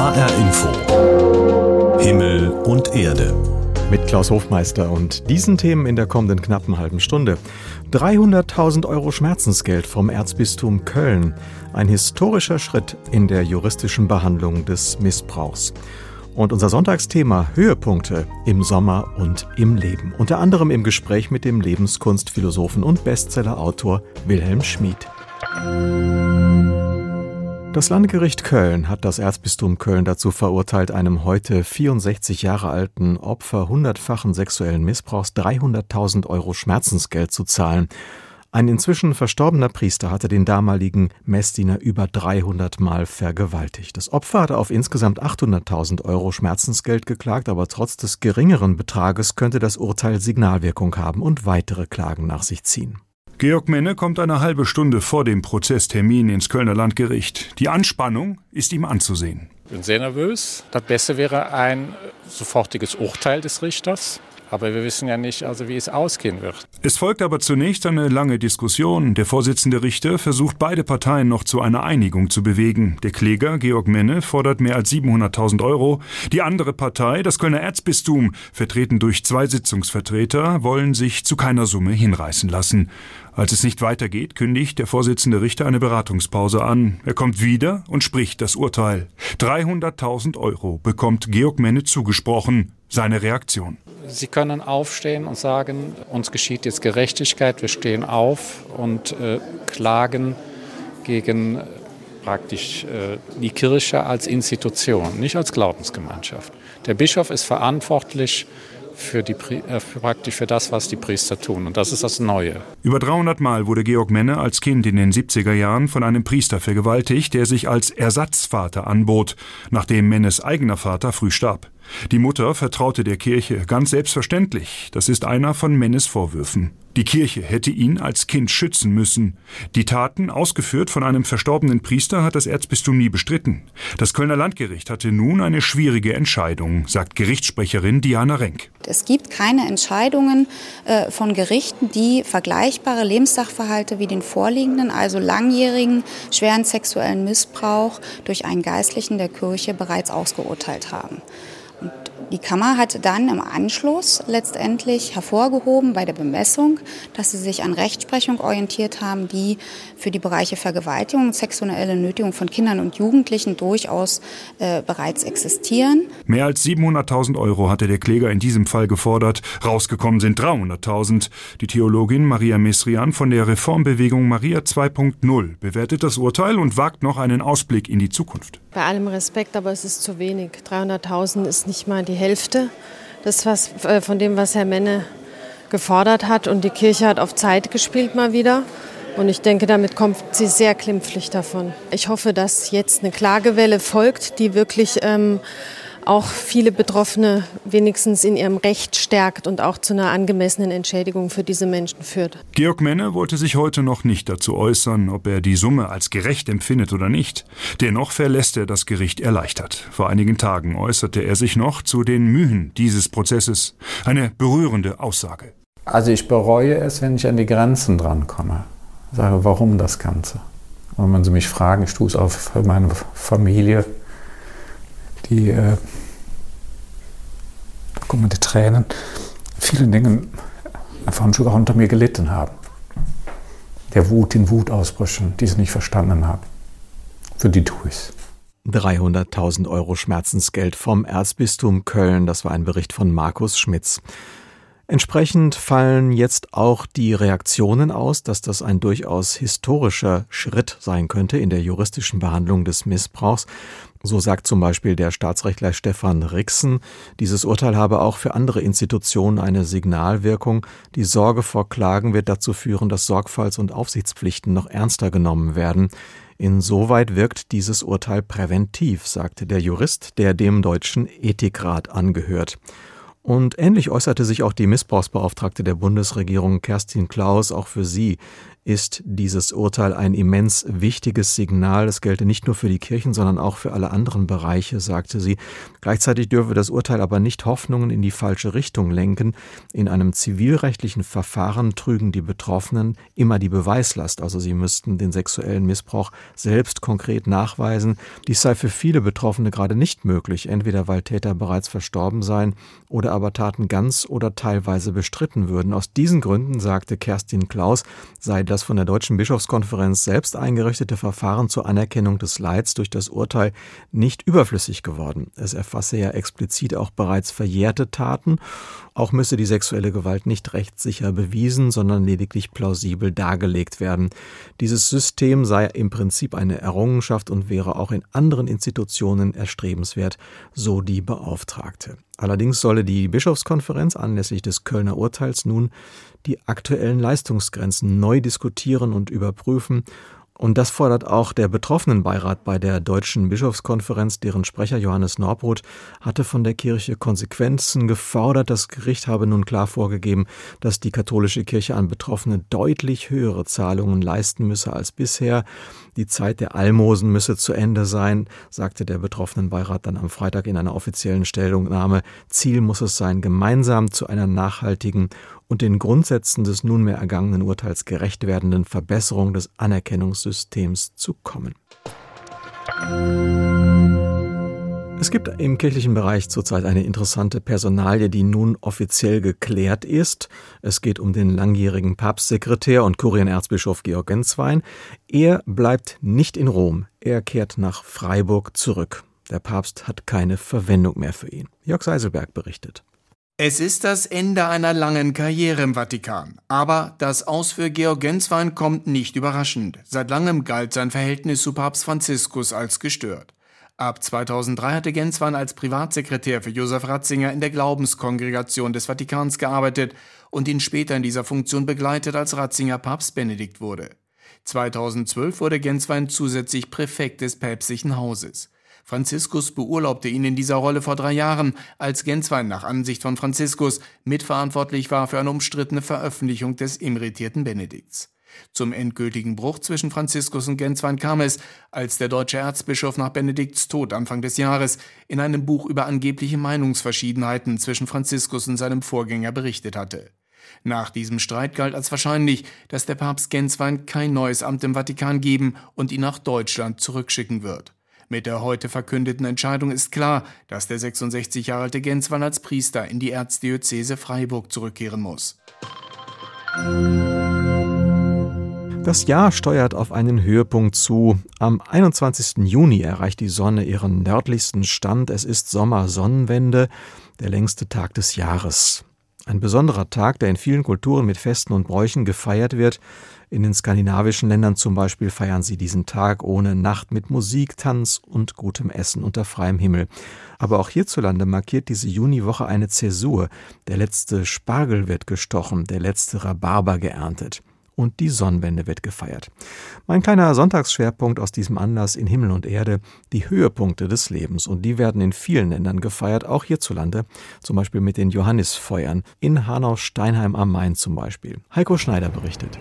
HR Info. Himmel und Erde. Mit Klaus Hofmeister und diesen Themen in der kommenden knappen halben Stunde. 300.000 Euro Schmerzensgeld vom Erzbistum Köln. Ein historischer Schritt in der juristischen Behandlung des Missbrauchs. Und unser Sonntagsthema Höhepunkte im Sommer und im Leben. Unter anderem im Gespräch mit dem Lebenskunstphilosophen und Bestsellerautor Wilhelm Schmid. Das Landgericht Köln hat das Erzbistum Köln dazu verurteilt, einem heute 64 Jahre alten Opfer hundertfachen sexuellen Missbrauchs 300.000 Euro Schmerzensgeld zu zahlen. Ein inzwischen verstorbener Priester hatte den damaligen Messdiener über 300 Mal vergewaltigt. Das Opfer hatte auf insgesamt 800.000 Euro Schmerzensgeld geklagt, aber trotz des geringeren Betrages könnte das Urteil Signalwirkung haben und weitere Klagen nach sich ziehen. Georg Menne kommt eine halbe Stunde vor dem Prozesstermin ins Kölner Landgericht. Die Anspannung ist ihm anzusehen. Ich bin sehr nervös. Das Beste wäre ein sofortiges Urteil des Richters. Aber wir wissen ja nicht, also wie es ausgehen wird. Es folgt aber zunächst eine lange Diskussion. Der Vorsitzende Richter versucht beide Parteien noch zu einer Einigung zu bewegen. Der Kläger, Georg Menne, fordert mehr als 700.000 Euro. Die andere Partei, das Kölner Erzbistum, vertreten durch zwei Sitzungsvertreter, wollen sich zu keiner Summe hinreißen lassen. Als es nicht weitergeht, kündigt der Vorsitzende Richter eine Beratungspause an. Er kommt wieder und spricht das Urteil. 300.000 Euro bekommt Georg Menne zugesprochen. Seine Reaktion. Sie können aufstehen und sagen, uns geschieht jetzt Gerechtigkeit, wir stehen auf und äh, klagen gegen äh, praktisch äh, die Kirche als Institution, nicht als Glaubensgemeinschaft. Der Bischof ist verantwortlich für, die, äh, für praktisch für das, was die Priester tun. Und das ist das Neue. Über 300 Mal wurde Georg Menne als Kind in den 70er Jahren von einem Priester vergewaltigt, der sich als Ersatzvater anbot, nachdem Mennes eigener Vater früh starb. Die Mutter vertraute der Kirche ganz selbstverständlich. Das ist einer von Mennes Vorwürfen. Die Kirche hätte ihn als Kind schützen müssen. Die Taten, ausgeführt von einem verstorbenen Priester, hat das Erzbistum nie bestritten. Das Kölner Landgericht hatte nun eine schwierige Entscheidung, sagt Gerichtssprecherin Diana Renk. Es gibt keine Entscheidungen äh, von Gerichten, die vergleichbare Lebenssachverhalte wie den vorliegenden, also langjährigen schweren sexuellen Missbrauch durch einen Geistlichen der Kirche bereits ausgeurteilt haben. Und die Kammer hat dann im Anschluss letztendlich hervorgehoben bei der Bemessung, dass sie sich an Rechtsprechung orientiert haben, die für die Bereiche Vergewaltigung und sexuelle Nötigung von Kindern und Jugendlichen durchaus äh, bereits existieren. Mehr als 700.000 Euro hatte der Kläger in diesem Fall gefordert. Rausgekommen sind 300.000. Die Theologin Maria Mesrian von der Reformbewegung Maria 2.0 bewertet das Urteil und wagt noch einen Ausblick in die Zukunft. Bei allem Respekt, aber es ist zu wenig. 300.000 ist nicht mal die Hälfte des, was, äh, von dem, was Herr Menne gefordert hat. Und die Kirche hat auf Zeit gespielt mal wieder. Und ich denke, damit kommt sie sehr klimpflich davon. Ich hoffe, dass jetzt eine Klagewelle folgt, die wirklich ähm, auch viele Betroffene wenigstens in ihrem Recht stärkt und auch zu einer angemessenen Entschädigung für diese Menschen führt. Georg Menne wollte sich heute noch nicht dazu äußern, ob er die Summe als gerecht empfindet oder nicht. Dennoch verlässt er das Gericht erleichtert. Vor einigen Tagen äußerte er sich noch zu den Mühen dieses Prozesses. Eine berührende Aussage. Also ich bereue es, wenn ich an die Grenzen drankomme. Ich sage, warum das Ganze? Und wenn Sie mich fragen, ich tue es auch für meine Familie, die äh, da kommen die Tränen, vielen Dingen einfach ein Stück unter mir gelitten haben. Der Wut, den Wutausbrüchen, die sie nicht verstanden haben. Für die tue ich es. 300.000 Euro Schmerzensgeld vom Erzbistum Köln. Das war ein Bericht von Markus Schmitz. Entsprechend fallen jetzt auch die Reaktionen aus, dass das ein durchaus historischer Schritt sein könnte in der juristischen Behandlung des Missbrauchs. So sagt zum Beispiel der Staatsrechtler Stefan Rixen, dieses Urteil habe auch für andere Institutionen eine Signalwirkung. Die Sorge vor Klagen wird dazu führen, dass Sorgfalts- und Aufsichtspflichten noch ernster genommen werden. Insoweit wirkt dieses Urteil präventiv, sagte der Jurist, der dem Deutschen Ethikrat angehört. Und ähnlich äußerte sich auch die Missbrauchsbeauftragte der Bundesregierung Kerstin Klaus. Auch für sie ist dieses Urteil ein immens wichtiges Signal. Es gelte nicht nur für die Kirchen, sondern auch für alle anderen Bereiche, sagte sie. Gleichzeitig dürfe das Urteil aber nicht Hoffnungen in die falsche Richtung lenken. In einem zivilrechtlichen Verfahren trügen die Betroffenen immer die Beweislast, also sie müssten den sexuellen Missbrauch selbst konkret nachweisen. Dies sei für viele Betroffene gerade nicht möglich, entweder weil Täter bereits verstorben seien oder aber Taten ganz oder teilweise bestritten würden. Aus diesen Gründen, sagte Kerstin Klaus, sei das von der Deutschen Bischofskonferenz selbst eingerichtete Verfahren zur Anerkennung des Leids durch das Urteil nicht überflüssig geworden. Es erfasse ja explizit auch bereits verjährte Taten. Auch müsse die sexuelle Gewalt nicht rechtssicher bewiesen, sondern lediglich plausibel dargelegt werden. Dieses System sei im Prinzip eine Errungenschaft und wäre auch in anderen Institutionen erstrebenswert, so die Beauftragte. Allerdings solle die Bischofskonferenz anlässlich des Kölner Urteils nun die aktuellen Leistungsgrenzen neu diskutieren und überprüfen und das fordert auch der Betroffenenbeirat bei der Deutschen Bischofskonferenz, deren Sprecher Johannes Norbrot hatte von der Kirche Konsequenzen gefordert. Das Gericht habe nun klar vorgegeben, dass die katholische Kirche an Betroffene deutlich höhere Zahlungen leisten müsse als bisher. Die Zeit der Almosen müsse zu Ende sein, sagte der Betroffenenbeirat dann am Freitag in einer offiziellen Stellungnahme. Ziel muss es sein, gemeinsam zu einer nachhaltigen und den Grundsätzen des nunmehr ergangenen Urteils gerecht werdenden Verbesserung des Anerkennungssystems zu kommen. Es gibt im kirchlichen Bereich zurzeit eine interessante Personalie, die nun offiziell geklärt ist. Es geht um den langjährigen Papstsekretär und Kurienerzbischof Georg Genswein. Er bleibt nicht in Rom. Er kehrt nach Freiburg zurück. Der Papst hat keine Verwendung mehr für ihn. Jörg Seiselberg berichtet. Es ist das Ende einer langen Karriere im Vatikan. Aber das Aus für Georg Genswein kommt nicht überraschend. Seit langem galt sein Verhältnis zu Papst Franziskus als gestört. Ab 2003 hatte Genswein als Privatsekretär für Josef Ratzinger in der Glaubenskongregation des Vatikans gearbeitet und ihn später in dieser Funktion begleitet, als Ratzinger Papst Benedikt wurde. 2012 wurde Genswein zusätzlich Präfekt des päpstlichen Hauses. Franziskus beurlaubte ihn in dieser Rolle vor drei Jahren, als Genswein nach Ansicht von Franziskus mitverantwortlich war für eine umstrittene Veröffentlichung des emeritierten Benedikts. Zum endgültigen Bruch zwischen Franziskus und Genswein kam es, als der deutsche Erzbischof nach Benedikts Tod Anfang des Jahres in einem Buch über angebliche Meinungsverschiedenheiten zwischen Franziskus und seinem Vorgänger berichtet hatte. Nach diesem Streit galt als wahrscheinlich, dass der Papst Genswein kein neues Amt im Vatikan geben und ihn nach Deutschland zurückschicken wird. Mit der heute verkündeten Entscheidung ist klar, dass der 66 Jahre alte Genswein als Priester in die Erzdiözese Freiburg zurückkehren muss. Das Jahr steuert auf einen Höhepunkt zu. Am 21. Juni erreicht die Sonne ihren nördlichsten Stand. Es ist Sommersonnenwende, der längste Tag des Jahres. Ein besonderer Tag, der in vielen Kulturen mit Festen und Bräuchen gefeiert wird. In den skandinavischen Ländern zum Beispiel feiern sie diesen Tag ohne Nacht mit Musik, Tanz und gutem Essen unter freiem Himmel. Aber auch hierzulande markiert diese Juniwoche eine Zäsur. Der letzte Spargel wird gestochen, der letzte Rhabarber geerntet und die Sonnenwende wird gefeiert. Mein kleiner Sonntagsschwerpunkt aus diesem Anlass in Himmel und Erde, die Höhepunkte des Lebens. Und die werden in vielen Ländern gefeiert, auch hierzulande, zum Beispiel mit den Johannisfeuern, in Hanau-Steinheim am Main zum Beispiel. Heiko Schneider berichtet.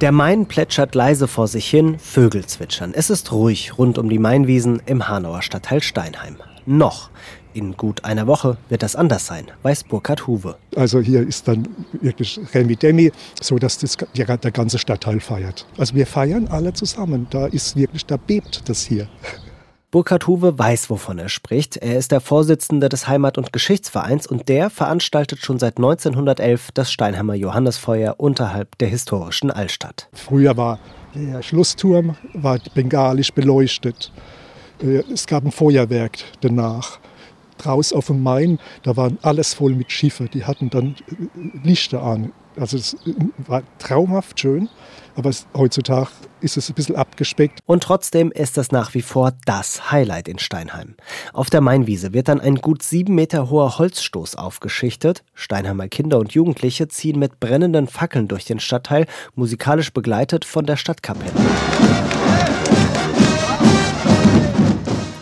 Der Main plätschert leise vor sich hin, Vögel zwitschern. Es ist ruhig rund um die Mainwiesen im Hanauer Stadtteil Steinheim. Noch. In gut einer Woche wird das anders sein, weiß Burkhard Huwe. Also hier ist dann wirklich Remi Demi, so dass das, ja, der ganze Stadtteil feiert. Also wir feiern alle zusammen. Da ist wirklich, da bebt das hier. Burkhard Huwe weiß, wovon er spricht. Er ist der Vorsitzende des Heimat- und Geschichtsvereins und der veranstaltet schon seit 1911 das Steinheimer Johannesfeuer unterhalb der historischen Altstadt. Früher war der Schlussturm war bengalisch beleuchtet. Äh, es gab ein Feuerwerk danach. Draußen auf dem Main, da war alles voll mit Schiffen. Die hatten dann äh, Lichter an. Also es war traumhaft schön, aber es, heutzutage ist es ein bisschen abgespeckt. Und trotzdem ist es nach wie vor das Highlight in Steinheim. Auf der Mainwiese wird dann ein gut sieben Meter hoher Holzstoß aufgeschichtet. Steinheimer Kinder und Jugendliche ziehen mit brennenden Fackeln durch den Stadtteil, musikalisch begleitet von der Stadtkapelle.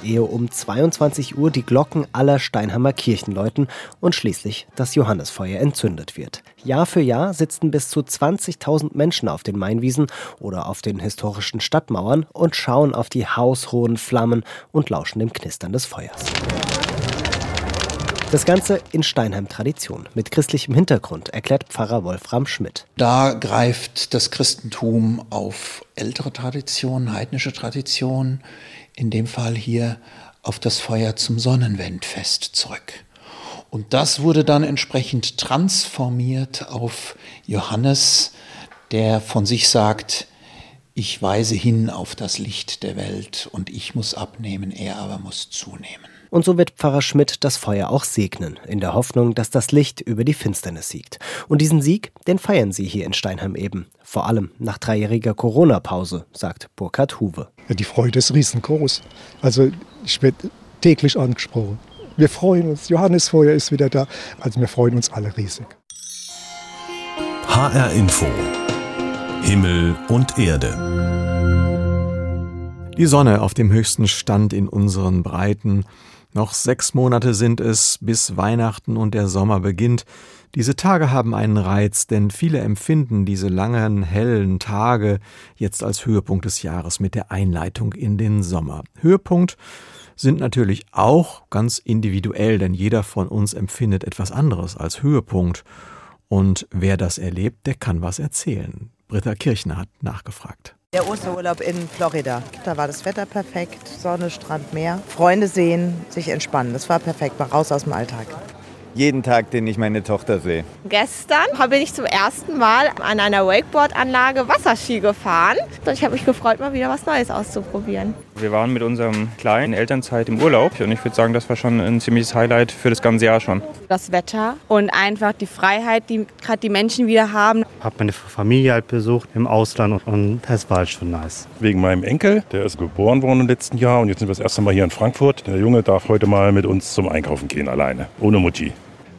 Ehe um 22 Uhr die Glocken aller Steinheimer Kirchen läuten und schließlich das Johannesfeuer entzündet wird. Jahr für Jahr sitzen bis zu 20.000 Menschen auf den Mainwiesen oder auf den historischen Stadtmauern und schauen auf die haushohen Flammen und lauschen dem Knistern des Feuers. Das Ganze in Steinheim-Tradition mit christlichem Hintergrund, erklärt Pfarrer Wolfram Schmidt. Da greift das Christentum auf ältere Traditionen, heidnische Traditionen, in dem Fall hier auf das Feuer zum Sonnenwendfest zurück. Und das wurde dann entsprechend transformiert auf Johannes, der von sich sagt, ich weise hin auf das Licht der Welt und ich muss abnehmen, er aber muss zunehmen. Und so wird Pfarrer Schmidt das Feuer auch segnen, in der Hoffnung, dass das Licht über die Finsternis siegt. Und diesen Sieg, den feiern sie hier in Steinheim eben. Vor allem nach dreijähriger Corona-Pause, sagt Burkhard Huwe. Ja, die Freude ist riesengroß. Also ich werde täglich angesprochen. Wir freuen uns, Johannesfeuer ist wieder da. Also wir freuen uns alle riesig. HR Info. Himmel und Erde. Die Sonne auf dem höchsten Stand in unseren Breiten. Noch sechs Monate sind es, bis Weihnachten und der Sommer beginnt. Diese Tage haben einen Reiz, denn viele empfinden diese langen, hellen Tage jetzt als Höhepunkt des Jahres mit der Einleitung in den Sommer. Höhepunkt sind natürlich auch ganz individuell, denn jeder von uns empfindet etwas anderes als Höhepunkt. Und wer das erlebt, der kann was erzählen. Britta Kirchner hat nachgefragt. Der Osterurlaub in Florida. Da war das Wetter perfekt, Sonne, Strand, Meer. Freunde sehen, sich entspannen. Das war perfekt, mal raus aus dem Alltag. Jeden Tag, den ich meine Tochter sehe. Gestern bin ich zum ersten Mal an einer Wakeboard-Anlage Wasserski gefahren. Und ich habe mich gefreut, mal wieder was Neues auszuprobieren. Wir waren mit unserem Kleinen in Elternzeit im Urlaub und ich würde sagen, das war schon ein ziemliches Highlight für das ganze Jahr schon. Das Wetter und einfach die Freiheit, die gerade die Menschen wieder haben. Ich habe meine Familie halt besucht im Ausland und das war halt schon nice. Wegen meinem Enkel, der ist geboren worden im letzten Jahr und jetzt sind wir das erste Mal hier in Frankfurt. Der Junge darf heute mal mit uns zum Einkaufen gehen alleine, ohne Mutti.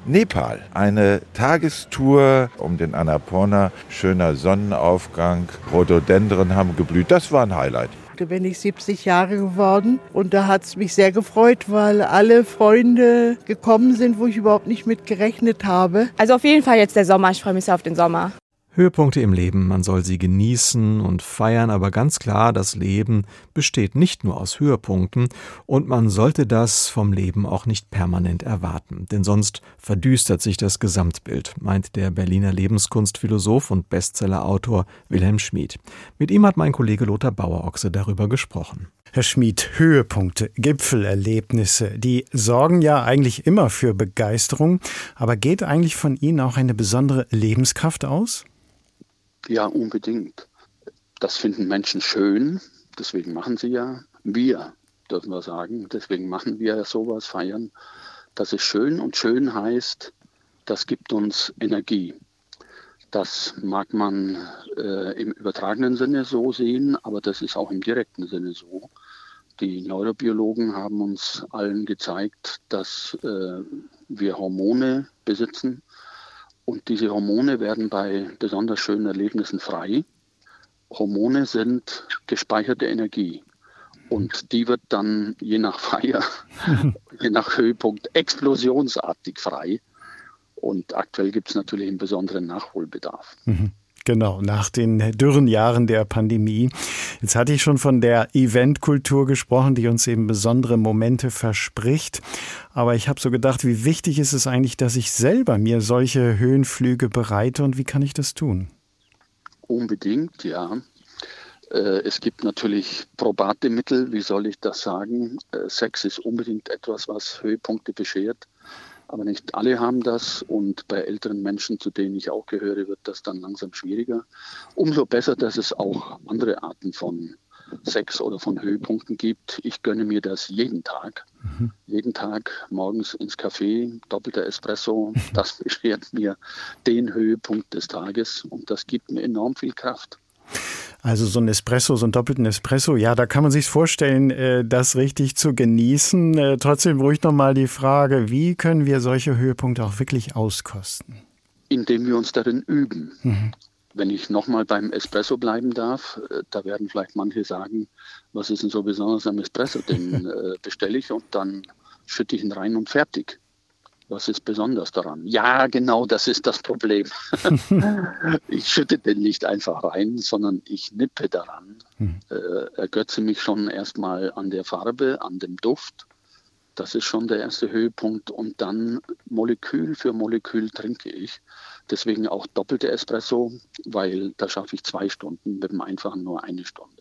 Nepal. Eine Tagestour um den Annapurna. Schöner Sonnenaufgang. Rhododendren haben geblüht. Das war ein Highlight. Da bin ich 70 Jahre geworden und da hat es mich sehr gefreut, weil alle Freunde gekommen sind, wo ich überhaupt nicht mit gerechnet habe. Also auf jeden Fall jetzt der Sommer. Ich freue mich sehr auf den Sommer. Höhepunkte im Leben, man soll sie genießen und feiern, aber ganz klar, das Leben besteht nicht nur aus Höhepunkten und man sollte das vom Leben auch nicht permanent erwarten, denn sonst verdüstert sich das Gesamtbild, meint der Berliner Lebenskunstphilosoph und Bestsellerautor Wilhelm Schmid. Mit ihm hat mein Kollege Lothar Bauerochse darüber gesprochen. Herr Schmid, Höhepunkte, Gipfelerlebnisse, die sorgen ja eigentlich immer für Begeisterung, aber geht eigentlich von Ihnen auch eine besondere Lebenskraft aus? Ja, unbedingt. Das finden Menschen schön, deswegen machen sie ja. Wir, dürfen wir sagen, deswegen machen wir ja sowas, feiern. Das ist schön und schön heißt, das gibt uns Energie. Das mag man äh, im übertragenen Sinne so sehen, aber das ist auch im direkten Sinne so. Die Neurobiologen haben uns allen gezeigt, dass äh, wir Hormone besitzen, und diese Hormone werden bei besonders schönen Erlebnissen frei. Hormone sind gespeicherte Energie. Und die wird dann je nach Feier, je nach Höhepunkt explosionsartig frei. Und aktuell gibt es natürlich einen besonderen Nachholbedarf. Genau, nach den dürren Jahren der Pandemie. Jetzt hatte ich schon von der Eventkultur gesprochen, die uns eben besondere Momente verspricht. Aber ich habe so gedacht, wie wichtig ist es eigentlich, dass ich selber mir solche Höhenflüge bereite und wie kann ich das tun? Unbedingt, ja. Äh, es gibt natürlich probate Mittel, wie soll ich das sagen? Äh, Sex ist unbedingt etwas, was Höhepunkte beschert. Aber nicht alle haben das und bei älteren Menschen, zu denen ich auch gehöre, wird das dann langsam schwieriger. Umso besser, dass es auch andere Arten von Sex oder von Höhepunkten gibt. Ich gönne mir das jeden Tag. Mhm. Jeden Tag morgens ins Café, doppelter Espresso. Das beschert mir den Höhepunkt des Tages und das gibt mir enorm viel Kraft. Also so ein Espresso, so einen doppelten Espresso, ja, da kann man sich vorstellen, äh, das richtig zu genießen. Äh, trotzdem ruhig nochmal die Frage, wie können wir solche Höhepunkte auch wirklich auskosten? Indem wir uns darin üben. Mhm. wenn ich nochmal beim Espresso bleiben darf, äh, da werden vielleicht manche sagen, was ist denn so besonders am Espresso? Den bestelle ich und dann schütte ich ihn rein und fertig. Was ist besonders daran? Ja, genau, das ist das Problem. ich schütte den nicht einfach rein, sondern ich nippe daran, hm. äh, ergötze mich schon erstmal an der Farbe, an dem Duft. Das ist schon der erste Höhepunkt. Und dann Molekül für Molekül trinke ich. Deswegen auch doppelte Espresso, weil da schaffe ich zwei Stunden, mit dem einfachen nur eine Stunde.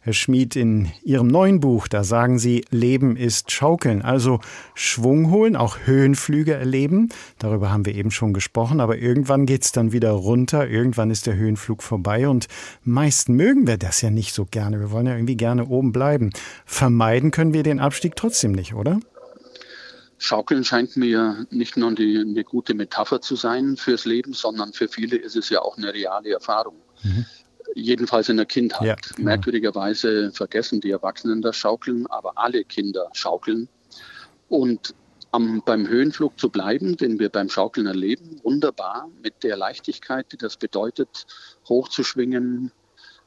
Herr Schmid, in Ihrem neuen Buch, da sagen Sie, Leben ist Schaukeln, also Schwung holen, auch Höhenflüge erleben. Darüber haben wir eben schon gesprochen, aber irgendwann geht es dann wieder runter, irgendwann ist der Höhenflug vorbei und meist mögen wir das ja nicht so gerne. Wir wollen ja irgendwie gerne oben bleiben. Vermeiden können wir den Abstieg trotzdem nicht, oder? Schaukeln scheint mir nicht nur die, eine gute Metapher zu sein fürs Leben, sondern für viele ist es ja auch eine reale Erfahrung. Mhm. Jedenfalls in der Kindheit. Ja, genau. Merkwürdigerweise vergessen die Erwachsenen das Schaukeln, aber alle Kinder schaukeln. Und am, beim Höhenflug zu bleiben, den wir beim Schaukeln erleben, wunderbar mit der Leichtigkeit, die das bedeutet, hochzuschwingen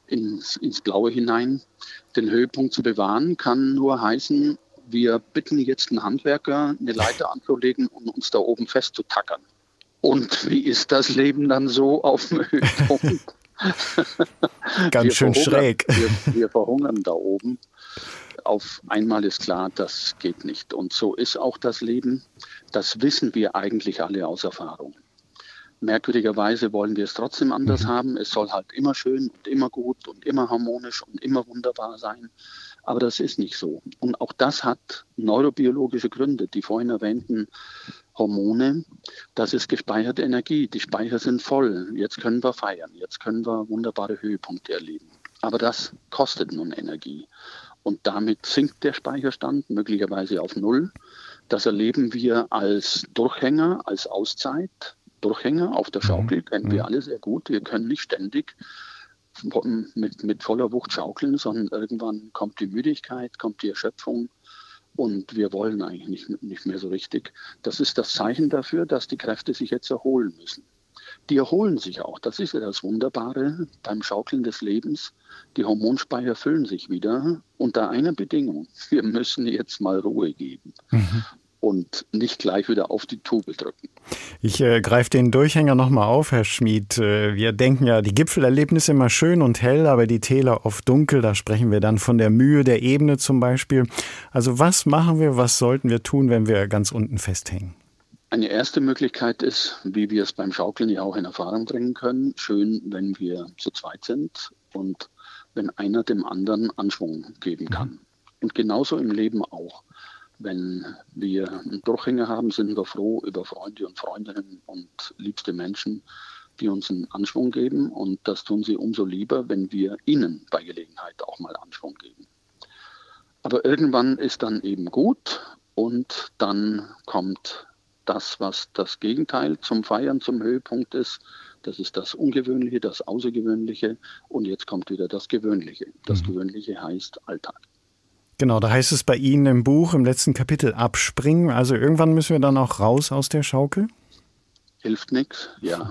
ins, ins Blaue hinein. Den Höhepunkt zu bewahren, kann nur heißen, wir bitten jetzt einen Handwerker, eine Leiter anzulegen und uns da oben festzutackern. Und wie ist das Leben dann so auf dem Höhepunkt? Ganz schön schräg. Wir, wir verhungern da oben. Auf einmal ist klar, das geht nicht. Und so ist auch das Leben. Das wissen wir eigentlich alle aus Erfahrung. Merkwürdigerweise wollen wir es trotzdem anders mhm. haben. Es soll halt immer schön und immer gut und immer harmonisch und immer wunderbar sein. Aber das ist nicht so. Und auch das hat neurobiologische Gründe. Die vorhin erwähnten Hormone, das ist gespeicherte Energie. Die Speicher sind voll. Jetzt können wir feiern. Jetzt können wir wunderbare Höhepunkte erleben. Aber das kostet nun Energie. Und damit sinkt der Speicherstand möglicherweise auf Null. Das erleben wir als Durchhänger, als Auszeit. Durchhänger auf der Schaukel kennen wir mhm. alle sehr gut. Wir können nicht ständig mit, mit voller Wucht schaukeln, sondern irgendwann kommt die Müdigkeit, kommt die Erschöpfung und wir wollen eigentlich nicht, nicht mehr so richtig. Das ist das Zeichen dafür, dass die Kräfte sich jetzt erholen müssen. Die erholen sich auch. Das ist ja das Wunderbare beim Schaukeln des Lebens. Die Hormonspeicher füllen sich wieder unter einer Bedingung. Wir müssen jetzt mal Ruhe geben. Mhm und nicht gleich wieder auf die Tube drücken. Ich äh, greife den Durchhänger nochmal auf, Herr Schmid. Äh, wir denken ja, die Gipfelerlebnisse immer schön und hell, aber die Täler oft dunkel. Da sprechen wir dann von der Mühe der Ebene zum Beispiel. Also was machen wir, was sollten wir tun, wenn wir ganz unten festhängen? Eine erste Möglichkeit ist, wie wir es beim Schaukeln ja auch in Erfahrung bringen können, schön, wenn wir zu zweit sind und wenn einer dem anderen Anschwung geben kann. Mhm. Und genauso im Leben auch. Wenn wir einen Durchhänger haben, sind wir froh über Freunde und Freundinnen und liebste Menschen, die uns einen Anschwung geben. Und das tun sie umso lieber, wenn wir ihnen bei Gelegenheit auch mal Anschwung geben. Aber irgendwann ist dann eben gut und dann kommt das, was das Gegenteil zum Feiern, zum Höhepunkt ist. Das ist das Ungewöhnliche, das Außergewöhnliche und jetzt kommt wieder das Gewöhnliche. Das mhm. Gewöhnliche heißt Alltag. Genau, da heißt es bei Ihnen im Buch im letzten Kapitel abspringen. Also irgendwann müssen wir dann auch raus aus der Schaukel? Hilft nichts, ja.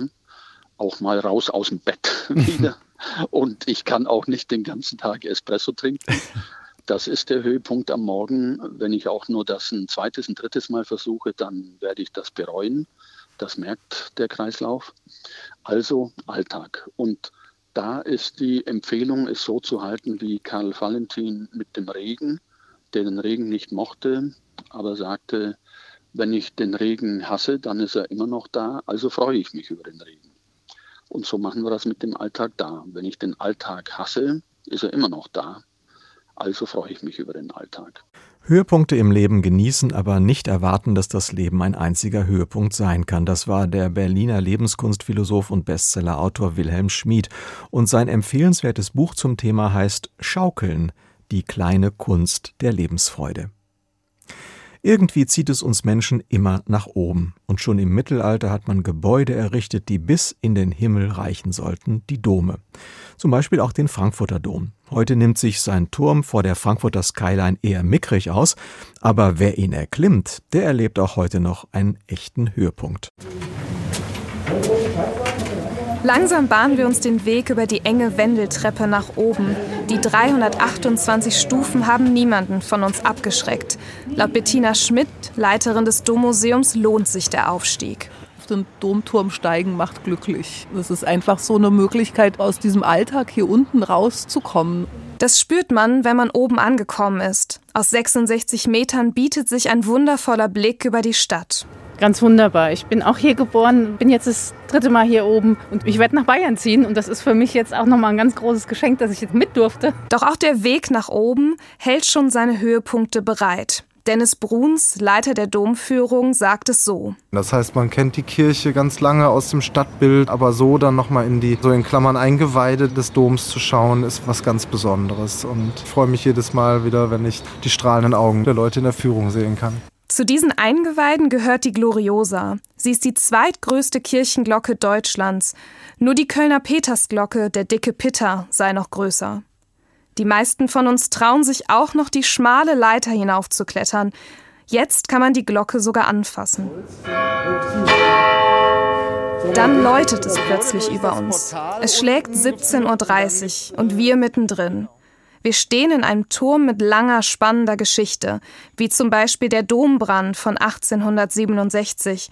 Auch mal raus aus dem Bett wieder. Und ich kann auch nicht den ganzen Tag Espresso trinken. Das ist der Höhepunkt am Morgen. Wenn ich auch nur das ein zweites, ein drittes Mal versuche, dann werde ich das bereuen. Das merkt der Kreislauf. Also Alltag. Und da ist die Empfehlung, es so zu halten wie Karl Valentin mit dem Regen, der den Regen nicht mochte, aber sagte, wenn ich den Regen hasse, dann ist er immer noch da, also freue ich mich über den Regen. Und so machen wir das mit dem Alltag da. Wenn ich den Alltag hasse, ist er immer noch da, also freue ich mich über den Alltag. Höhepunkte im Leben genießen, aber nicht erwarten, dass das Leben ein einziger Höhepunkt sein kann. Das war der Berliner Lebenskunstphilosoph und Bestsellerautor Wilhelm Schmid. Und sein empfehlenswertes Buch zum Thema heißt Schaukeln, die kleine Kunst der Lebensfreude. Irgendwie zieht es uns Menschen immer nach oben. Und schon im Mittelalter hat man Gebäude errichtet, die bis in den Himmel reichen sollten, die Dome. Zum Beispiel auch den Frankfurter Dom. Heute nimmt sich sein Turm vor der Frankfurter Skyline eher mickrig aus, aber wer ihn erklimmt, der erlebt auch heute noch einen echten Höhepunkt. Langsam bahnen wir uns den Weg über die enge Wendeltreppe nach oben. Die 328 Stufen haben niemanden von uns abgeschreckt. Laut Bettina Schmidt, Leiterin des Dommuseums, lohnt sich der Aufstieg auf den Domturm steigen macht glücklich. Das ist einfach so eine Möglichkeit, aus diesem Alltag hier unten rauszukommen. Das spürt man, wenn man oben angekommen ist. Aus 66 Metern bietet sich ein wundervoller Blick über die Stadt. Ganz wunderbar. Ich bin auch hier geboren, bin jetzt das dritte Mal hier oben und ich werde nach Bayern ziehen und das ist für mich jetzt auch nochmal ein ganz großes Geschenk, dass ich jetzt mit durfte. Doch auch der Weg nach oben hält schon seine Höhepunkte bereit. Dennis Bruns, Leiter der Domführung, sagt es so. Das heißt, man kennt die Kirche ganz lange aus dem Stadtbild, aber so dann nochmal in die, so in Klammern Eingeweide des Doms zu schauen, ist was ganz Besonderes. Und ich freue mich jedes Mal wieder, wenn ich die strahlenden Augen der Leute in der Führung sehen kann. Zu diesen Eingeweiden gehört die Gloriosa. Sie ist die zweitgrößte Kirchenglocke Deutschlands. Nur die Kölner Petersglocke, der dicke Pitter, sei noch größer. Die meisten von uns trauen sich auch noch die schmale Leiter hinaufzuklettern. Jetzt kann man die Glocke sogar anfassen. Dann läutet es plötzlich über uns. Es schlägt 17.30 Uhr und wir mittendrin. Wir stehen in einem Turm mit langer, spannender Geschichte, wie zum Beispiel der Dombrand von 1867.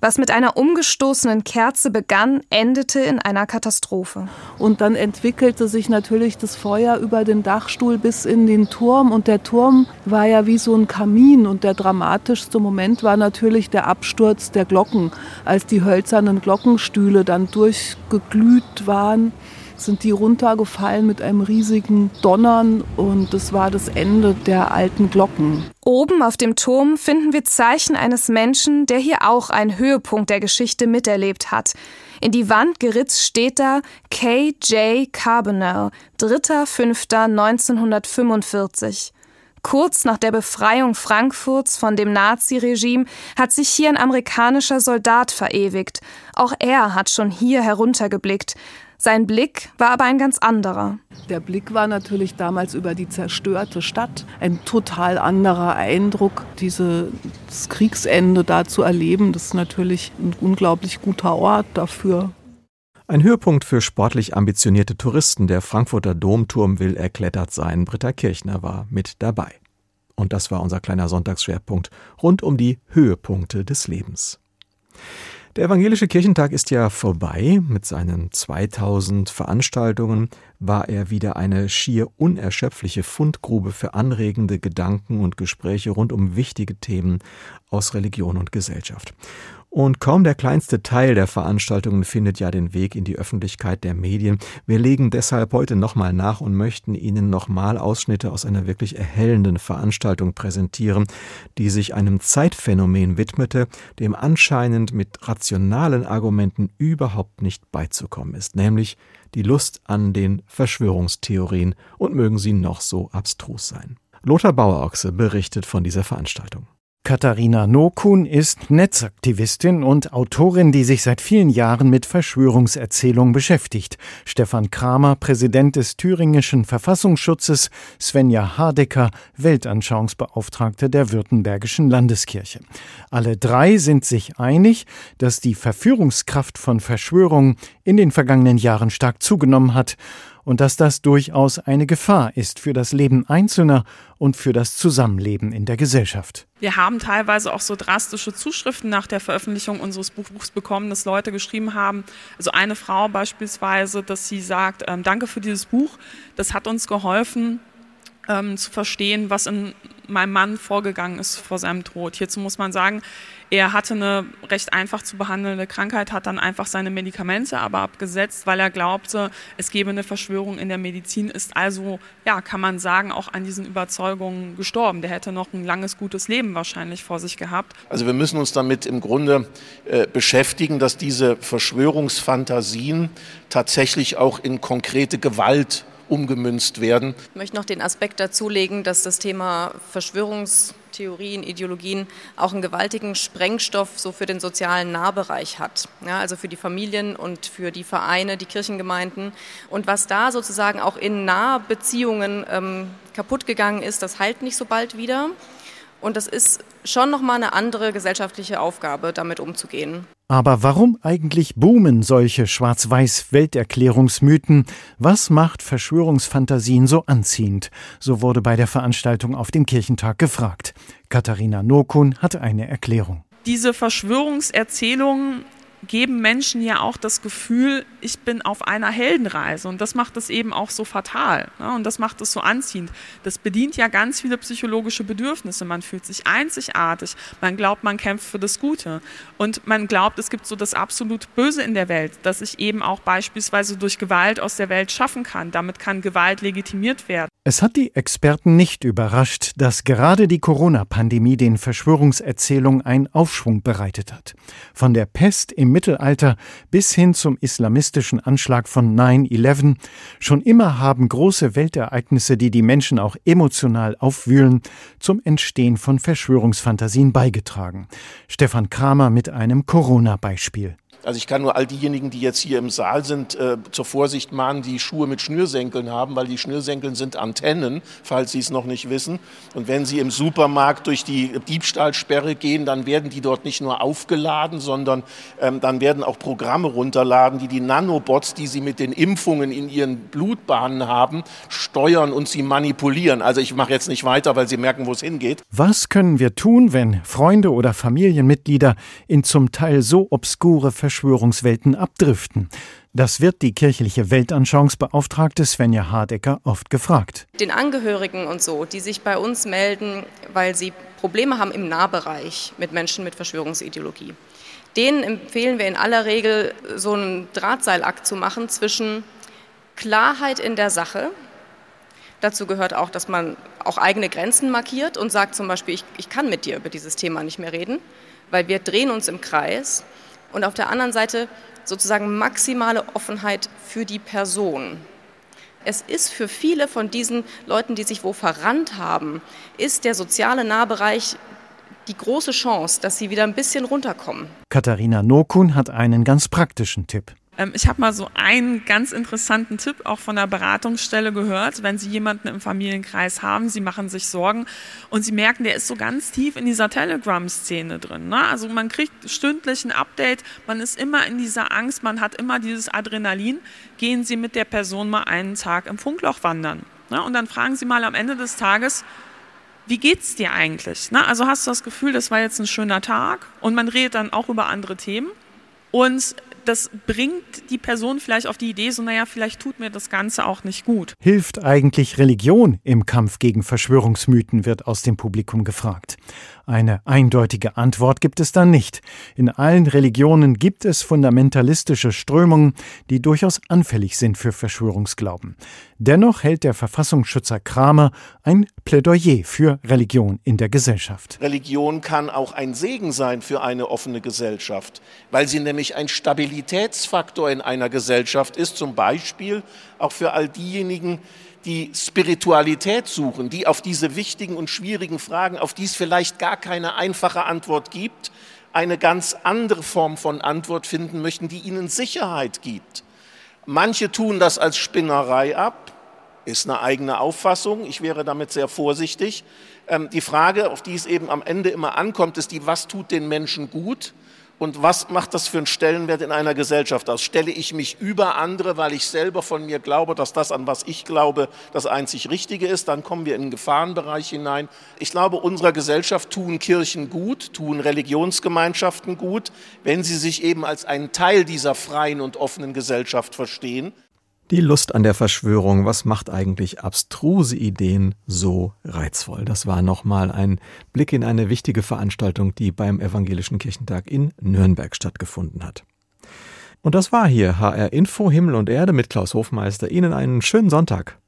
Was mit einer umgestoßenen Kerze begann, endete in einer Katastrophe. Und dann entwickelte sich natürlich das Feuer über den Dachstuhl bis in den Turm. Und der Turm war ja wie so ein Kamin. Und der dramatischste Moment war natürlich der Absturz der Glocken, als die hölzernen Glockenstühle dann durchgeglüht waren sind die runtergefallen mit einem riesigen Donnern und das war das Ende der alten Glocken. Oben auf dem Turm finden wir Zeichen eines Menschen, der hier auch einen Höhepunkt der Geschichte miterlebt hat. In die Wand geritzt steht da K.J. Carbonell, 3.5.1945. Kurz nach der Befreiung Frankfurts von dem Naziregime hat sich hier ein amerikanischer Soldat verewigt. Auch er hat schon hier heruntergeblickt. Sein Blick war aber ein ganz anderer. Der Blick war natürlich damals über die zerstörte Stadt. Ein total anderer Eindruck, dieses Kriegsende da zu erleben. Das ist natürlich ein unglaublich guter Ort dafür. Ein Höhepunkt für sportlich ambitionierte Touristen. Der Frankfurter Domturm will erklettert sein. Britta Kirchner war mit dabei. Und das war unser kleiner Sonntagsschwerpunkt rund um die Höhepunkte des Lebens. Der Evangelische Kirchentag ist ja vorbei. Mit seinen 2000 Veranstaltungen war er wieder eine schier unerschöpfliche Fundgrube für anregende Gedanken und Gespräche rund um wichtige Themen aus Religion und Gesellschaft. Und kaum der kleinste Teil der Veranstaltungen findet ja den Weg in die Öffentlichkeit der Medien. Wir legen deshalb heute nochmal nach und möchten Ihnen nochmal Ausschnitte aus einer wirklich erhellenden Veranstaltung präsentieren, die sich einem Zeitphänomen widmete, dem anscheinend mit rationalen Argumenten überhaupt nicht beizukommen ist, nämlich die Lust an den Verschwörungstheorien und mögen sie noch so abstrus sein. Lothar Bauerochse berichtet von dieser Veranstaltung. Katharina Nokun ist Netzaktivistin und Autorin, die sich seit vielen Jahren mit Verschwörungserzählungen beschäftigt. Stefan Kramer, Präsident des thüringischen Verfassungsschutzes, Svenja Hardecker, Weltanschauungsbeauftragte der Württembergischen Landeskirche. Alle drei sind sich einig, dass die Verführungskraft von Verschwörungen in den vergangenen Jahren stark zugenommen hat und dass das durchaus eine Gefahr ist für das Leben Einzelner und für das Zusammenleben in der Gesellschaft. Wir haben teilweise auch so drastische Zuschriften nach der Veröffentlichung unseres Buchs bekommen, dass Leute geschrieben haben, also eine Frau beispielsweise, dass sie sagt, ähm, danke für dieses Buch, das hat uns geholfen, ähm, zu verstehen, was in meinem Mann vorgegangen ist vor seinem Tod. Hierzu muss man sagen, er hatte eine recht einfach zu behandelnde Krankheit, hat dann einfach seine Medikamente aber abgesetzt, weil er glaubte, es gebe eine Verschwörung in der Medizin, ist also, ja, kann man sagen, auch an diesen Überzeugungen gestorben. Der hätte noch ein langes, gutes Leben wahrscheinlich vor sich gehabt. Also wir müssen uns damit im Grunde äh, beschäftigen, dass diese Verschwörungsfantasien tatsächlich auch in konkrete Gewalt umgemünzt werden. Ich möchte noch den Aspekt dazulegen, dass das Thema Verschwörungstheorien, Ideologien auch einen gewaltigen Sprengstoff so für den sozialen Nahbereich hat. Ja, also für die Familien und für die Vereine, die Kirchengemeinden. Und was da sozusagen auch in Nahbeziehungen ähm, kaputt gegangen ist, das heilt nicht so bald wieder. Und das ist schon nochmal eine andere gesellschaftliche Aufgabe, damit umzugehen. Aber warum eigentlich boomen solche Schwarz-Weiß-Welterklärungsmythen? Was macht Verschwörungsfantasien so anziehend? So wurde bei der Veranstaltung auf dem Kirchentag gefragt. Katharina Nokun hat eine Erklärung. Diese Verschwörungserzählungen geben Menschen ja auch das Gefühl, ich bin auf einer Heldenreise. Und das macht es eben auch so fatal. Ne? Und das macht es so anziehend. Das bedient ja ganz viele psychologische Bedürfnisse. Man fühlt sich einzigartig. Man glaubt, man kämpft für das Gute. Und man glaubt, es gibt so das absolut Böse in der Welt, dass ich eben auch beispielsweise durch Gewalt aus der Welt schaffen kann. Damit kann Gewalt legitimiert werden. Es hat die Experten nicht überrascht, dass gerade die Corona-Pandemie den Verschwörungserzählungen einen Aufschwung bereitet hat. Von der Pest im Mittelalter bis hin zum islamistischen Anschlag von 9-11. Schon immer haben große Weltereignisse, die die Menschen auch emotional aufwühlen, zum Entstehen von Verschwörungsfantasien beigetragen. Stefan Kramer mit einem Corona-Beispiel. Also ich kann nur all diejenigen, die jetzt hier im Saal sind, äh, zur Vorsicht mahnen, die Schuhe mit Schnürsenkeln haben, weil die Schnürsenkeln sind Antennen, falls Sie es noch nicht wissen. Und wenn Sie im Supermarkt durch die Diebstahlsperre gehen, dann werden die dort nicht nur aufgeladen, sondern ähm, dann werden auch Programme runterladen, die die Nanobots, die Sie mit den Impfungen in Ihren Blutbahnen haben, steuern und sie manipulieren. Also ich mache jetzt nicht weiter, weil Sie merken, wo es hingeht. Was können wir tun, wenn Freunde oder Familienmitglieder in zum Teil so obskure Verschwörungswelten abdriften. Das wird die kirchliche Weltanschauungsbeauftragte Svenja Hardecker oft gefragt. Den Angehörigen und so, die sich bei uns melden, weil sie Probleme haben im Nahbereich mit Menschen mit Verschwörungsideologie, denen empfehlen wir in aller Regel so einen Drahtseilakt zu machen zwischen Klarheit in der Sache, Dazu gehört auch, dass man auch eigene Grenzen markiert und sagt zum Beispiel, ich, ich, kann mit dir über dieses Thema nicht mehr reden, weil wir drehen uns im Kreis und auf der anderen Seite sozusagen maximale Offenheit für die Person. Es ist für viele von diesen Leuten, die sich wo verrannt haben, ist der soziale Nahbereich die große Chance, dass sie wieder ein bisschen runterkommen. Katharina Nokun hat einen ganz praktischen Tipp. Ähm, ich habe mal so einen ganz interessanten Tipp auch von der Beratungsstelle gehört, wenn Sie jemanden im Familienkreis haben, Sie machen sich Sorgen und Sie merken, der ist so ganz tief in dieser Telegram-Szene drin. Ne? Also man kriegt stündlich ein Update, man ist immer in dieser Angst, man hat immer dieses Adrenalin. Gehen Sie mit der Person mal einen Tag im Funkloch wandern. Ne? Und dann fragen Sie mal am Ende des Tages, wie geht's dir eigentlich? Ne? Also hast du das Gefühl, das war jetzt ein schöner Tag und man redet dann auch über andere Themen. Und das bringt die Person vielleicht auf die Idee, so naja, vielleicht tut mir das Ganze auch nicht gut. Hilft eigentlich Religion im Kampf gegen Verschwörungsmythen, wird aus dem Publikum gefragt. Eine eindeutige Antwort gibt es da nicht. In allen Religionen gibt es fundamentalistische Strömungen, die durchaus anfällig sind für Verschwörungsglauben. Dennoch hält der Verfassungsschützer Kramer ein Plädoyer für Religion in der Gesellschaft. Religion kann auch ein Segen sein für eine offene Gesellschaft, weil sie nämlich ein Stabilitätsfaktor in einer Gesellschaft ist, zum Beispiel auch für all diejenigen, die Spiritualität suchen, die auf diese wichtigen und schwierigen Fragen, auf die es vielleicht gar keine einfache Antwort gibt, eine ganz andere Form von Antwort finden möchten, die ihnen Sicherheit gibt. Manche tun das als Spinnerei ab, ist eine eigene Auffassung. Ich wäre damit sehr vorsichtig. Ähm, die Frage, auf die es eben am Ende immer ankommt, ist die, was tut den Menschen gut? Und was macht das für einen Stellenwert in einer Gesellschaft aus? Stelle ich mich über andere, weil ich selber von mir glaube, dass das, an was ich glaube, das einzig Richtige ist? Dann kommen wir in den Gefahrenbereich hinein. Ich glaube, unserer Gesellschaft tun Kirchen gut, tun Religionsgemeinschaften gut, wenn sie sich eben als einen Teil dieser freien und offenen Gesellschaft verstehen. Die Lust an der Verschwörung, was macht eigentlich abstruse Ideen so reizvoll? Das war nochmal ein Blick in eine wichtige Veranstaltung, die beim Evangelischen Kirchentag in Nürnberg stattgefunden hat. Und das war hier HR Info Himmel und Erde mit Klaus Hofmeister. Ihnen einen schönen Sonntag.